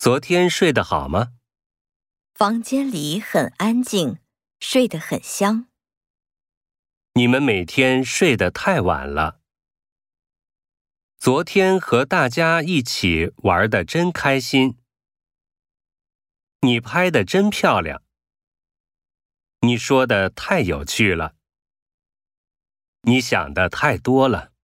昨天睡得好吗？房间里很安静睡得很香。你们每天睡得太晚了。昨天和大家一起玩的真开心。你拍的真漂亮。你说的太有趣了。你想的太多了。